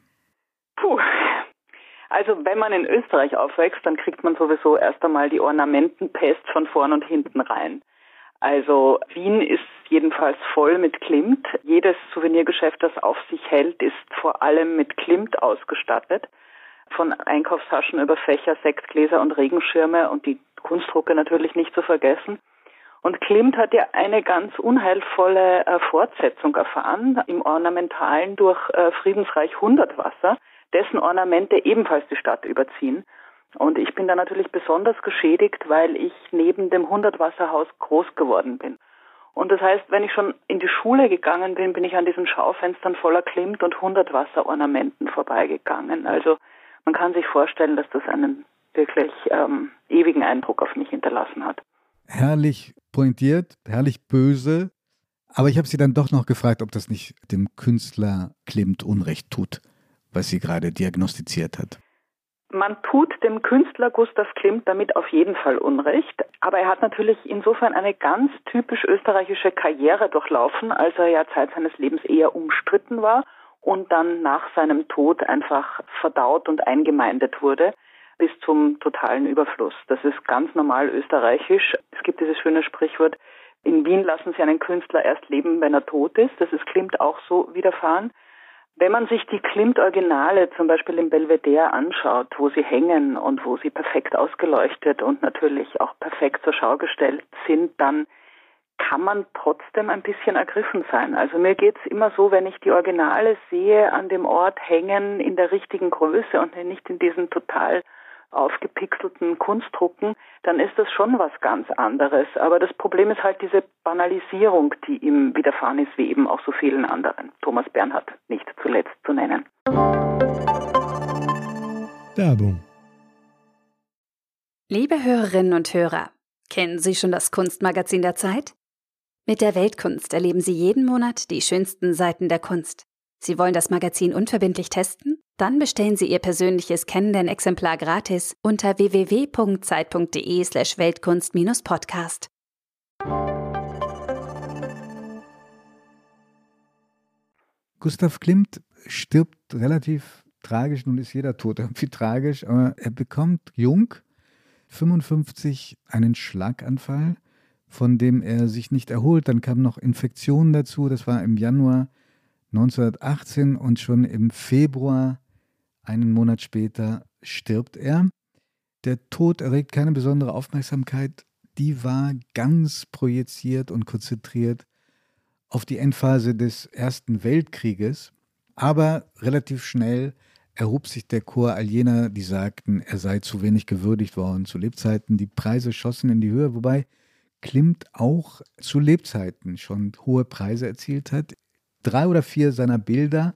Puh. Also wenn man in Österreich aufwächst, dann kriegt man sowieso erst einmal die Ornamentenpest von vorn und hinten rein. Also Wien ist jedenfalls voll mit Klimt. Jedes Souvenirgeschäft, das auf sich hält, ist vor allem mit Klimt ausgestattet von Einkaufstaschen über Fächer, Sektgläser und Regenschirme und die Kunstdrucke natürlich nicht zu vergessen. Und Klimt hat ja eine ganz unheilvolle äh, Fortsetzung erfahren im Ornamentalen durch äh, Friedensreich Hundertwasser, dessen Ornamente ebenfalls die Stadt überziehen. Und ich bin da natürlich besonders geschädigt, weil ich neben dem Hundertwasserhaus groß geworden bin. Und das heißt, wenn ich schon in die Schule gegangen bin, bin ich an diesen Schaufenstern voller Klimt und Hundertwasserornamenten vorbeigegangen. Also man kann sich vorstellen, dass das einen wirklich ähm, ewigen Eindruck auf mich hinterlassen hat. Herrlich pointiert, herrlich böse. Aber ich habe sie dann doch noch gefragt, ob das nicht dem Künstler Klimt Unrecht tut, was sie gerade diagnostiziert hat. Man tut dem Künstler Gustav Klimt damit auf jeden Fall Unrecht, aber er hat natürlich insofern eine ganz typisch österreichische Karriere durchlaufen, als er ja Zeit seines Lebens eher umstritten war und dann nach seinem Tod einfach verdaut und eingemeindet wurde bis zum totalen Überfluss. Das ist ganz normal österreichisch. Es gibt dieses schöne Sprichwort, in Wien lassen sie einen Künstler erst leben, wenn er tot ist. Das ist Klimt auch so widerfahren. Wenn man sich die Klimt-Originale zum Beispiel im Belvedere anschaut, wo sie hängen und wo sie perfekt ausgeleuchtet und natürlich auch perfekt zur Schau gestellt sind, dann kann man trotzdem ein bisschen ergriffen sein. Also mir geht's immer so, wenn ich die Originale sehe, an dem Ort hängen in der richtigen Größe und nicht in diesen total aufgepixelten Kunstdrucken, dann ist das schon was ganz anderes. Aber das Problem ist halt diese Banalisierung, die ihm widerfahren ist, wie eben auch so vielen anderen. Thomas Bernhard nicht zuletzt zu nennen. Werbung. Liebe Hörerinnen und Hörer, kennen Sie schon das Kunstmagazin der Zeit? Mit der Weltkunst erleben Sie jeden Monat die schönsten Seiten der Kunst. Sie wollen das Magazin unverbindlich testen? Dann bestellen Sie Ihr persönliches Kennenden-Exemplar gratis unter www.zeit.de/slash Weltkunst-Podcast. Gustav Klimt stirbt relativ tragisch. Nun ist jeder Tod irgendwie tragisch, aber er bekommt jung, 55, einen Schlaganfall, von dem er sich nicht erholt. Dann kamen noch Infektionen dazu. Das war im Januar 1918 und schon im Februar, einen Monat später, stirbt er. Der Tod erregt keine besondere Aufmerksamkeit. Die war ganz projiziert und konzentriert auf die Endphase des Ersten Weltkrieges. Aber relativ schnell erhob sich der Chor all jener, die sagten, er sei zu wenig gewürdigt worden zu Lebzeiten. Die Preise schossen in die Höhe, wobei Klimt auch zu Lebzeiten schon hohe Preise erzielt hat. Drei oder vier seiner Bilder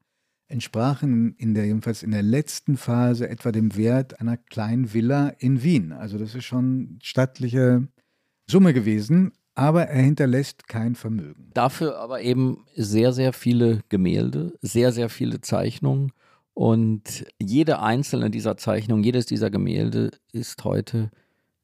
entsprachen in der, jedenfalls in der letzten Phase etwa dem Wert einer kleinen Villa in Wien. Also das ist schon stattliche Summe gewesen, aber er hinterlässt kein Vermögen. Dafür aber eben sehr, sehr viele Gemälde, sehr, sehr viele Zeichnungen und jede einzelne dieser Zeichnungen, jedes dieser Gemälde ist heute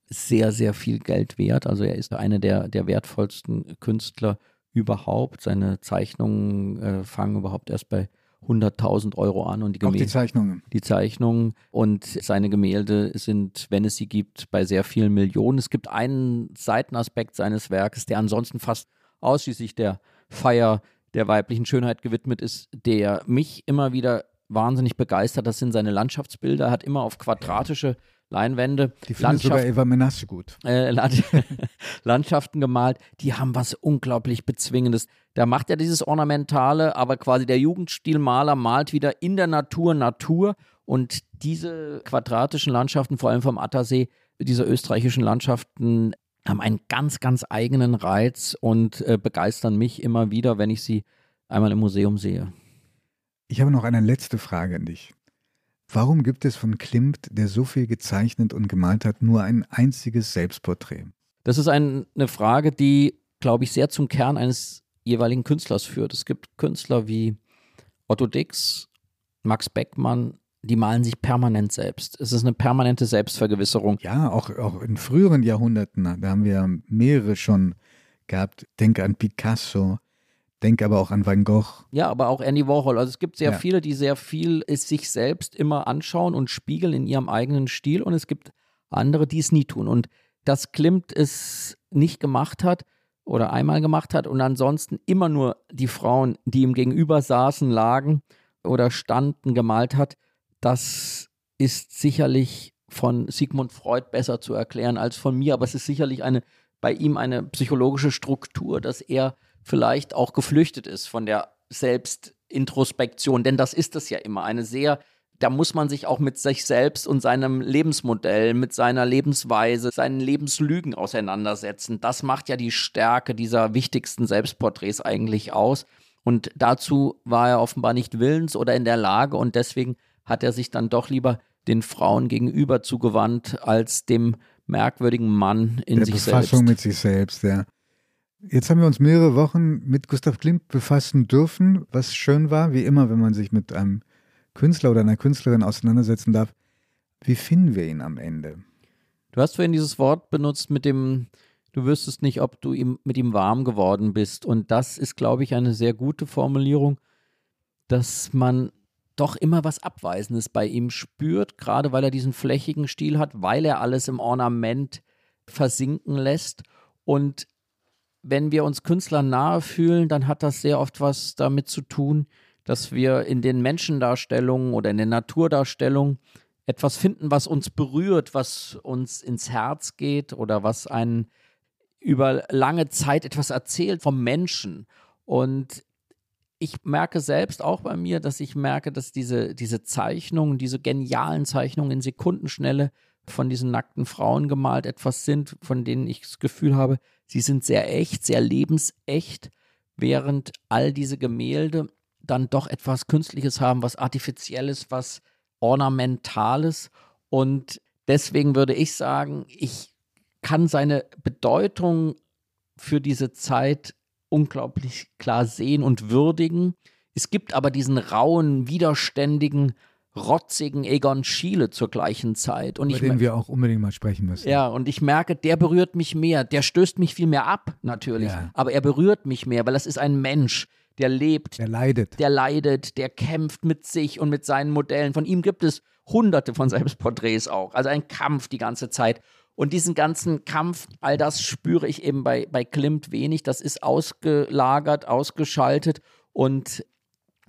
sehr, sehr viel Geld wert. Also er ist einer der, der wertvollsten Künstler überhaupt. Seine Zeichnungen äh, fangen überhaupt erst bei 100.000 Euro an und die Gemälde. Auch die Zeichnungen. Die Zeichnungen und seine Gemälde sind, wenn es sie gibt, bei sehr vielen Millionen. Es gibt einen Seitenaspekt seines Werkes, der ansonsten fast ausschließlich der Feier der weiblichen Schönheit gewidmet ist, der mich immer wieder wahnsinnig begeistert. Das sind seine Landschaftsbilder. Er hat immer auf quadratische Leinwände. Die findet sogar Eva Menasse gut. Äh, Landschaften gemalt, die haben was unglaublich Bezwingendes. Da macht er dieses Ornamentale, aber quasi der Jugendstilmaler malt wieder in der Natur Natur und diese quadratischen Landschaften, vor allem vom Attersee, diese österreichischen Landschaften, haben einen ganz, ganz eigenen Reiz und äh, begeistern mich immer wieder, wenn ich sie einmal im Museum sehe. Ich habe noch eine letzte Frage an dich. Warum gibt es von Klimt, der so viel gezeichnet und gemalt hat, nur ein einziges Selbstporträt? Das ist ein, eine Frage, die, glaube ich, sehr zum Kern eines jeweiligen Künstlers führt. Es gibt Künstler wie Otto Dix, Max Beckmann, die malen sich permanent selbst. Es ist eine permanente Selbstvergewisserung. Ja, auch, auch in früheren Jahrhunderten, da haben wir mehrere schon gehabt. Denke an Picasso, denke aber auch an Van Gogh. Ja, aber auch Andy Warhol. Also es gibt sehr ja. viele, die sehr viel sich selbst immer anschauen und spiegeln in ihrem eigenen Stil und es gibt andere, die es nie tun. Und dass Klimt es nicht gemacht hat oder einmal gemacht hat und ansonsten immer nur die Frauen, die ihm gegenüber saßen, lagen oder standen, gemalt hat, das ist sicherlich von Sigmund Freud besser zu erklären als von mir, aber es ist sicherlich eine bei ihm eine psychologische Struktur, dass er vielleicht auch geflüchtet ist von der Selbstintrospektion, denn das ist es ja immer, eine sehr da muss man sich auch mit sich selbst und seinem Lebensmodell, mit seiner Lebensweise, seinen Lebenslügen auseinandersetzen. Das macht ja die Stärke dieser wichtigsten Selbstporträts eigentlich aus. Und dazu war er offenbar nicht willens oder in der Lage und deswegen hat er sich dann doch lieber den Frauen gegenüber zugewandt als dem merkwürdigen Mann in der sich Befassung selbst. mit sich selbst, ja. Jetzt haben wir uns mehrere Wochen mit Gustav Klimt befassen dürfen, was schön war, wie immer, wenn man sich mit einem Künstler oder einer Künstlerin auseinandersetzen darf. Wie finden wir ihn am Ende? Du hast vorhin dieses Wort benutzt mit dem, du wüsstest nicht, ob du ihm, mit ihm warm geworden bist. Und das ist, glaube ich, eine sehr gute Formulierung, dass man doch immer was Abweisendes bei ihm spürt, gerade weil er diesen flächigen Stil hat, weil er alles im Ornament versinken lässt. Und wenn wir uns Künstlern nahe fühlen, dann hat das sehr oft was damit zu tun, dass wir in den Menschendarstellungen oder in den Naturdarstellungen etwas finden, was uns berührt, was uns ins Herz geht oder was einen über lange Zeit etwas erzählt vom Menschen. Und ich merke selbst auch bei mir, dass ich merke, dass diese, diese Zeichnungen, diese genialen Zeichnungen in Sekundenschnelle von diesen nackten Frauen gemalt etwas sind, von denen ich das Gefühl habe, sie sind sehr echt, sehr lebensecht, während all diese Gemälde dann doch etwas Künstliches haben, was Artifizielles, was Ornamentales. Und deswegen würde ich sagen, ich kann seine Bedeutung für diese Zeit unglaublich klar sehen und würdigen. Es gibt aber diesen rauen, widerständigen, rotzigen Egon Schiele zur gleichen Zeit. Und Über ich, den wir auch unbedingt mal sprechen müssen. Ja, und ich merke, der berührt mich mehr. Der stößt mich viel mehr ab, natürlich. Ja. Aber er berührt mich mehr, weil das ist ein Mensch, der lebt, der leidet, der leidet, der kämpft mit sich und mit seinen Modellen. Von ihm gibt es hunderte von Selbstporträts auch. Also ein Kampf die ganze Zeit. Und diesen ganzen Kampf, all das spüre ich eben bei, bei Klimt wenig. Das ist ausgelagert, ausgeschaltet. Und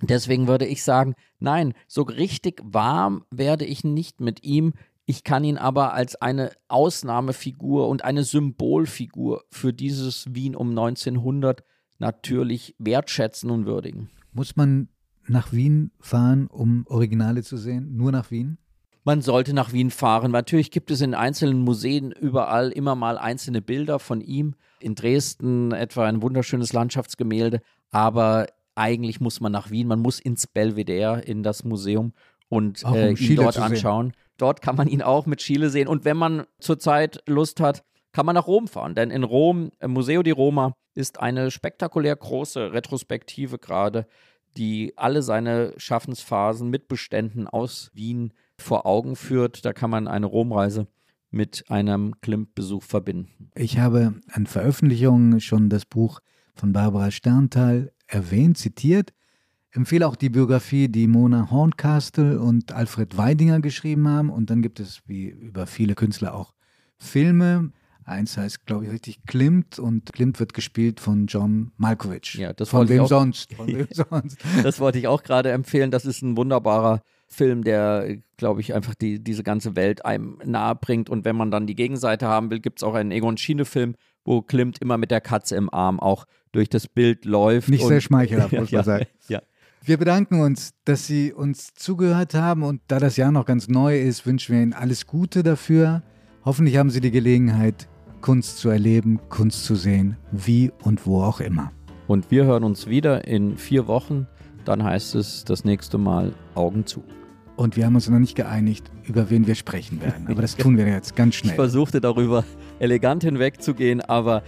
deswegen würde ich sagen, nein, so richtig warm werde ich nicht mit ihm. Ich kann ihn aber als eine Ausnahmefigur und eine Symbolfigur für dieses Wien um 1900 natürlich wertschätzen und würdigen. Muss man nach Wien fahren, um Originale zu sehen? Nur nach Wien? Man sollte nach Wien fahren. Natürlich gibt es in einzelnen Museen überall immer mal einzelne Bilder von ihm. In Dresden etwa ein wunderschönes Landschaftsgemälde. Aber eigentlich muss man nach Wien. Man muss ins Belvedere, in das Museum und Auch um äh, ihn dort anschauen. Dort kann man ihn auch mit Chile sehen. Und wenn man zurzeit Lust hat, kann man nach Rom fahren. Denn in Rom, im Museo di Roma, ist eine spektakulär große Retrospektive gerade, die alle seine Schaffensphasen mit Beständen aus Wien vor Augen führt. Da kann man eine Romreise mit einem Klimt-Besuch verbinden. Ich habe an Veröffentlichungen schon das Buch von Barbara Sternthal erwähnt, zitiert. Empfehle auch die Biografie, die Mona Horncastle und Alfred Weidinger geschrieben haben. Und dann gibt es, wie über viele Künstler, auch Filme. Eins heißt, glaube ich, richtig Klimt und Klimt wird gespielt von John Malkovich. Ja, das von wem auch- sonst? Von wem sonst? Das wollte ich auch gerade empfehlen. Das ist ein wunderbarer Film, der, glaube ich, einfach die, diese ganze Welt einem nahe bringt. Und wenn man dann die Gegenseite haben will, gibt es auch einen Egon Schiene-Film, wo Klimt immer mit der Katze im Arm auch durch das Bild läuft. Nicht sehr schmeichelhaft, muss man sagen. Ja. Wir bedanken uns, dass Sie uns zugehört haben und da das Jahr noch ganz neu ist, wünschen wir Ihnen alles Gute dafür. Hoffentlich haben Sie die Gelegenheit, Kunst zu erleben, Kunst zu sehen, wie und wo auch immer. Und wir hören uns wieder in vier Wochen. Dann heißt es das nächste Mal Augen zu. Und wir haben uns noch nicht geeinigt, über wen wir sprechen werden. Aber das tun wir jetzt ganz Ich schnell. versuchte darüber elegant hinwegzugehen, aber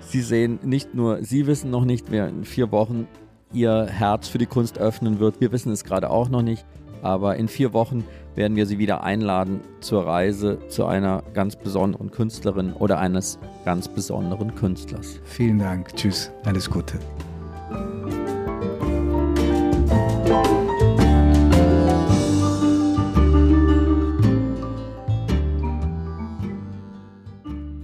Sie sehen nicht nur, Sie wissen noch nicht, wer in vier Wochen Ihr Herz für die Kunst öffnen wird. Wir wissen es gerade auch noch nicht, aber in vier Wochen werden wir Sie wieder einladen zur Reise zu einer ganz besonderen Künstlerin oder eines ganz besonderen Künstlers. Vielen Dank. Tschüss. Alles Gute.